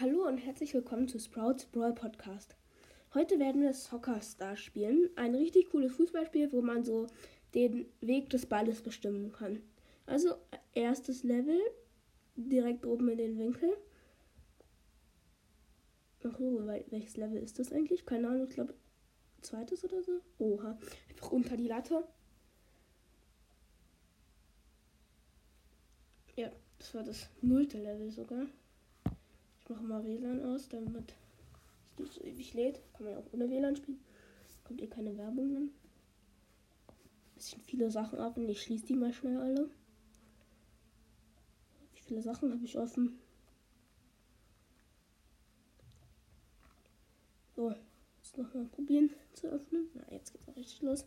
Hallo und herzlich willkommen zu Sprouts Brawl Podcast. Heute werden wir Soccer Star spielen. Ein richtig cooles Fußballspiel, wo man so den Weg des Balles bestimmen kann. Also erstes Level, direkt oben in den Winkel. Ach welches Level ist das eigentlich? Keine Ahnung, ich glaube zweites oder so. Oha, einfach unter die Latte. Ja, das war das nullte Level sogar. Mache mal WLAN aus, damit es nicht so ewig lädt. Kann man ja auch ohne WLAN spielen. Kommt eh keine Werbung dann. Bisschen viele Sachen ab und ich schließe die mal schnell alle. Wie viele Sachen habe ich offen? So, jetzt nochmal probieren zu öffnen. Na, jetzt geht's auch richtig los.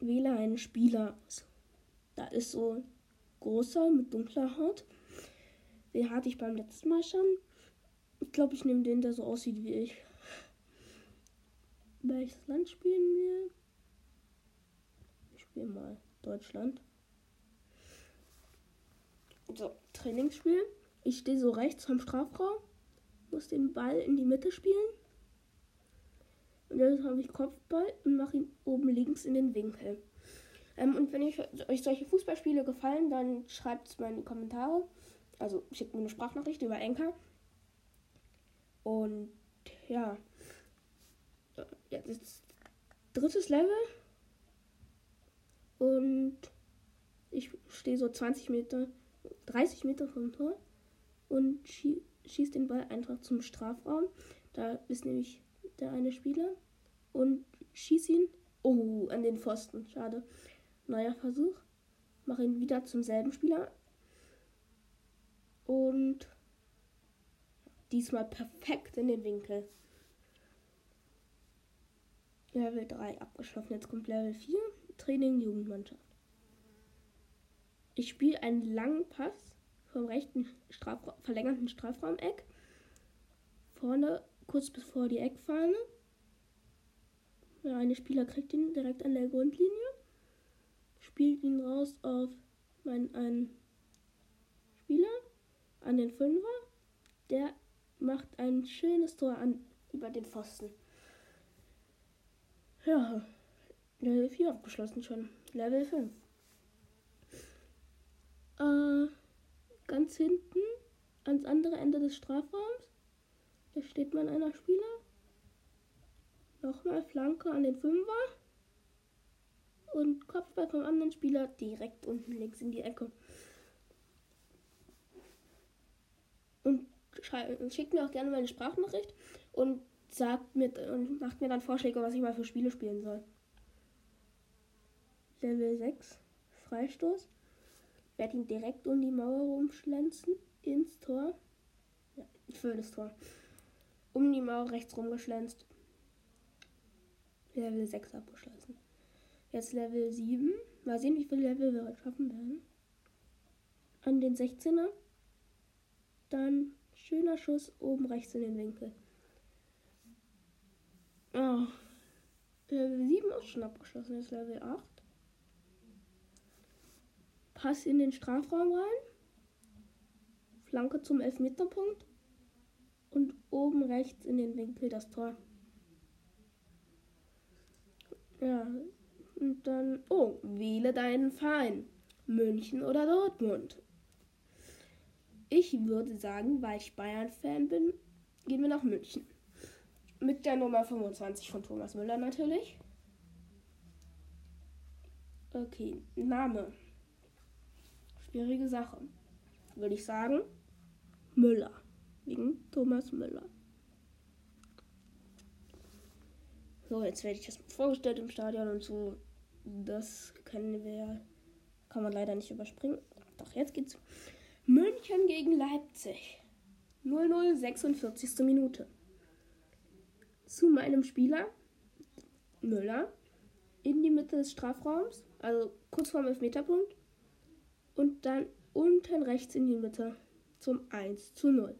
Wähle einen Spieler aus. Da ist so großer mit dunkler Haut. Den hatte ich beim letzten Mal schon. Ich glaube, ich nehme den, der so aussieht wie ich. Welches Land spielen wir? Ich spiele mal Deutschland. So, Trainingsspiel. Ich stehe so rechts vom Strafraum, muss den Ball in die Mitte spielen. Und jetzt habe ich Kopfball und mache ihn oben links in den Winkel. Ähm, und wenn ich, euch solche Fußballspiele gefallen, dann schreibt es mal in die Kommentare. Also schickt mir eine Sprachnachricht über Enker. Und ja. Jetzt ist drittes Level. Und ich stehe so 20 Meter, 30 Meter vom Tor und schie schießt den Ball einfach zum Strafraum. Da ist nämlich der eine Spieler und schieß ihn. Oh, an den Pfosten. Schade. Neuer Versuch. Mach ihn wieder zum selben Spieler. Und diesmal perfekt in den Winkel. Level 3 abgeschlossen. Jetzt kommt Level 4. Training Jugendmannschaft. Ich spiele einen langen Pass vom rechten Strafra verlängerten Strafraumeck. Vorne kurz bevor die Eckfahne. Der eine Spieler kriegt ihn direkt an der Grundlinie. Spielt ihn raus auf meinen einen Spieler, an den Fünfer. Der macht ein schönes Tor an über den Pfosten. Ja, Level 4 abgeschlossen schon. Level 5. Äh, ganz hinten ans andere Ende des Strafraums. Da steht mein einer Spieler. Nochmal Flanke an den Fünfer. Und Kopfball vom anderen Spieler direkt unten links in die Ecke. Und schickt mir auch gerne mal eine Sprachnachricht und sagt mir und macht mir dann Vorschläge, was ich mal für Spiele spielen soll. Level 6, Freistoß. Werde ihn direkt um die Mauer rumschlänzen ins Tor. Ja, das Tor. Um die Mauer rechts rumgeschlänzt. Level 6 abgeschlossen. Jetzt Level 7. Mal sehen, wie viele Level wir schaffen werden. An den 16er. Dann schöner Schuss oben rechts in den Winkel. Oh. Level 7 ist schon abgeschlossen. Jetzt Level 8. Pass in den Strafraum rein. Flanke zum Elfmeterpunkt. Und oben rechts in den Winkel das Tor. Ja, und dann, oh, wähle deinen Verein. München oder Dortmund. Ich würde sagen, weil ich Bayern-Fan bin, gehen wir nach München. Mit der Nummer 25 von Thomas Müller natürlich. Okay, Name. Schwierige Sache. Würde ich sagen, Müller. Wegen Thomas Müller. So, jetzt werde ich das vorgestellt im Stadion und so. Das können wir, kann man leider nicht überspringen. Doch, jetzt geht's. München gegen Leipzig. 0-0, 46. Minute zu meinem Spieler, Müller, in die Mitte des Strafraums, also kurz vor dem Elfmeterpunkt, und dann unten rechts in die Mitte zum 1 zu 0.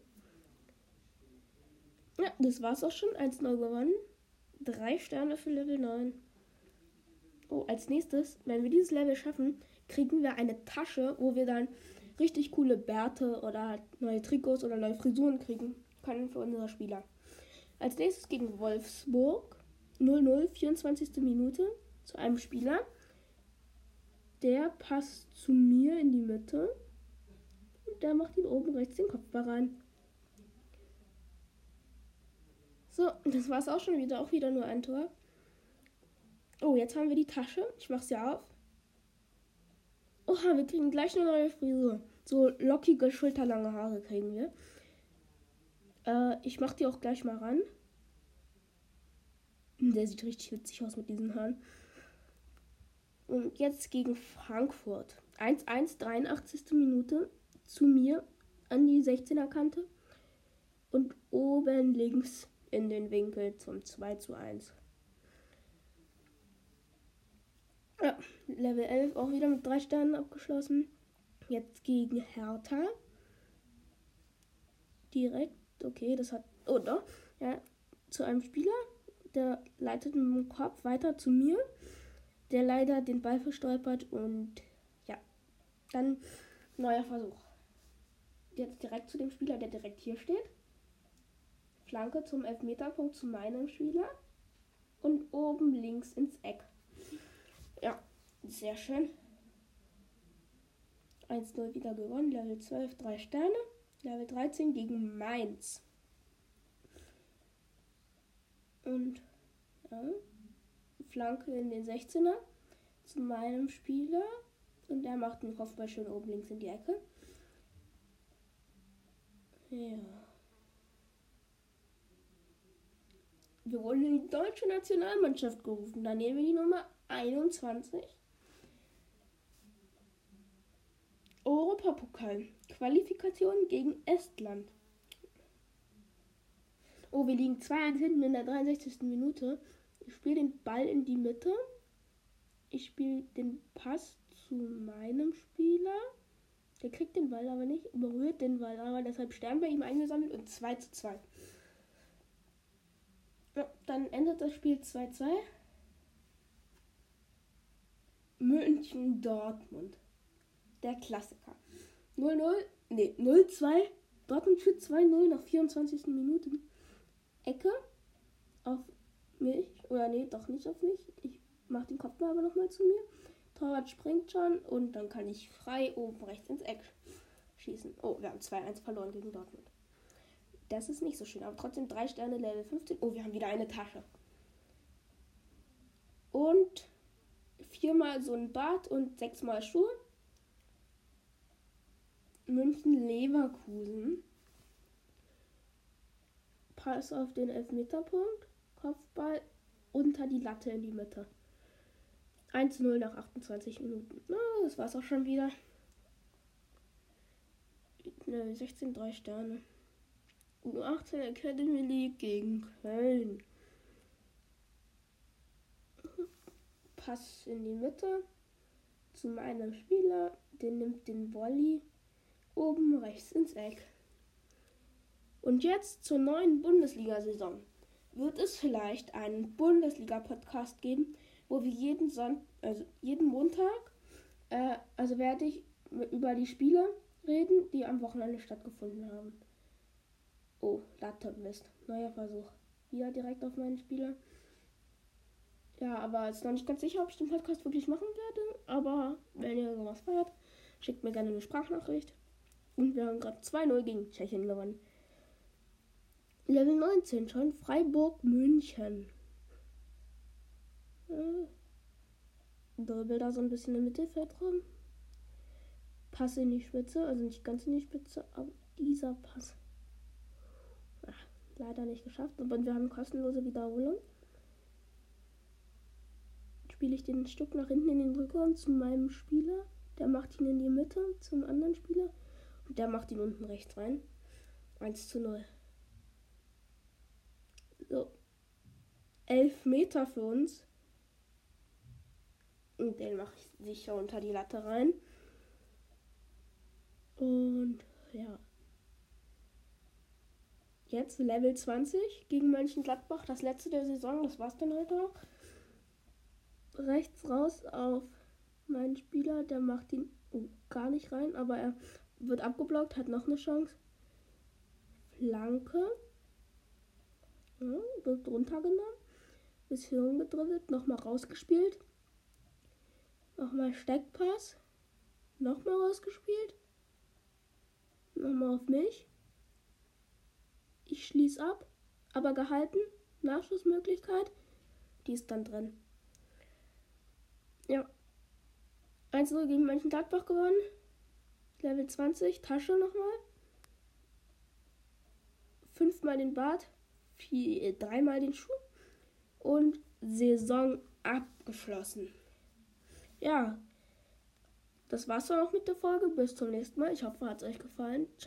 Ja, das war's auch schon. 1-0 gewonnen. Drei Sterne für Level 9. Oh, als nächstes, wenn wir dieses Level schaffen, kriegen wir eine Tasche, wo wir dann richtig coole Bärte oder neue Trikots oder neue Frisuren kriegen können für unsere Spieler. Als nächstes gegen Wolfsburg 0-0, 24. Minute zu einem Spieler. Der passt zu mir in die Mitte. Und der macht ihn oben rechts den Kopfball rein. So, das war es auch schon wieder. Auch wieder nur ein Tor. Oh, jetzt haben wir die Tasche. Ich mache sie auf. Oha, wir kriegen gleich eine neue Frisur. So lockige, schulterlange Haare kriegen wir. Äh, ich mache die auch gleich mal ran. Der sieht richtig witzig aus mit diesen Haaren. Und jetzt gegen Frankfurt. 1-1, 83. Minute. Zu mir an die 16er Kante. Und oben links in den Winkel zum 2 zu 1. Ja, Level 11 auch wieder mit drei Sternen abgeschlossen. Jetzt gegen Hertha. Direkt, okay, das hat. Oh, doch. Ja, zu einem Spieler. Der leitet mit dem Kopf weiter zu mir. Der leider den Ball verstolpert und ja, dann neuer Versuch. Jetzt direkt zu dem Spieler, der direkt hier steht. Flanke zum Elfmeterpunkt zu meinem Spieler. Und oben links ins Eck. Sehr schön. 1-0 wieder gewonnen. Level 12, 3 Sterne. Level 13 gegen Mainz. Und ja, Flanke in den 16er zu meinem Spieler. Und der macht den Kopfball schön oben links in die Ecke. Ja. Wir wurden in die deutsche Nationalmannschaft gerufen. Da nehmen wir die Nummer 21. Europapokal. Qualifikation gegen Estland. Oh, wir liegen 2-1 hinten in der 63. Minute. Ich spiele den Ball in die Mitte. Ich spiele den Pass zu meinem Spieler. Der kriegt den Ball aber nicht, berührt den Ball aber, deshalb Stern bei ihm eingesammelt und 2 zu 2. Ja, dann endet das Spiel 2-2. München Dortmund. Der Klassiker. 0-0, nee, 0-2. Dortmund führt 2-0 nach 24 Minuten. Ecke auf mich. Oder nee, doch nicht auf mich. Ich mache den Kopfball aber nochmal zu mir. Torwart springt schon und dann kann ich frei oben rechts ins Eck schießen. Oh, wir haben 2-1 verloren gegen Dortmund. Das ist nicht so schön, aber trotzdem 3 Sterne Level 15. Oh, wir haben wieder eine Tasche. Und viermal so ein Bart und sechsmal Schuhe. München Leverkusen. Pass auf den Elfmeterpunkt. Kopfball unter die Latte in die Mitte. 1-0 nach 28 Minuten. Na, das war's auch schon wieder. Ne, 16, 3 Sterne. U18 Academy League gegen Köln. Pass in die Mitte zu meinem Spieler. Der nimmt den Volley oben rechts ins Eck. Und jetzt zur neuen Bundesliga-Saison. Wird es vielleicht einen Bundesliga-Podcast geben, wo wir jeden, Son also jeden Montag, äh, also werde ich über die Spiele reden, die am Wochenende stattgefunden haben. Oh, Laptop Mist. Neuer Versuch. Wieder direkt auf meinen Spieler. Ja, aber es ist noch nicht ganz sicher, ob ich den Podcast wirklich machen werde. Aber wenn ihr sowas feiert, schickt mir gerne eine Sprachnachricht. Und wir haben gerade 2-0 gegen Tschechien gewonnen. Level 19 schon. Freiburg, München. Äh, Dribbel da so ein bisschen im Mittelfeldraum. Pass in die Spitze, also nicht ganz in die Spitze, aber dieser Pass. Ach, leider nicht geschafft, aber wir haben kostenlose Wiederholung. Spiele ich den Stück nach hinten in den Rückraum zu meinem Spieler. Der macht ihn in die Mitte zum anderen Spieler. Der macht ihn unten rechts rein. 1 zu 0. So. 11 Meter für uns. Und den mache ich sicher unter die Latte rein. Und ja. Jetzt Level 20 gegen Mönchengladbach. Das letzte der Saison. Das war's dann heute auch. Rechts raus auf meinen Spieler. Der macht ihn oh, gar nicht rein. Aber er wird abgeblockt, hat noch eine Chance. Flanke. Ja, wird runtergenommen. Bisschen gedribbelt, nochmal rausgespielt. Nochmal Steckpass. Nochmal rausgespielt. Nochmal auf mich. Ich schließe ab, aber gehalten. Nachschussmöglichkeit. Die ist dann drin. Ja. 1-0 gegen Mönchengladbach gewonnen. Level 20. Tasche nochmal. Fünfmal den Bart. Vier, äh, dreimal den Schuh. Und Saison abgeschlossen. Ja. Das war's dann auch mit der Folge. Bis zum nächsten Mal. Ich hoffe, hat es euch gefallen. Ciao.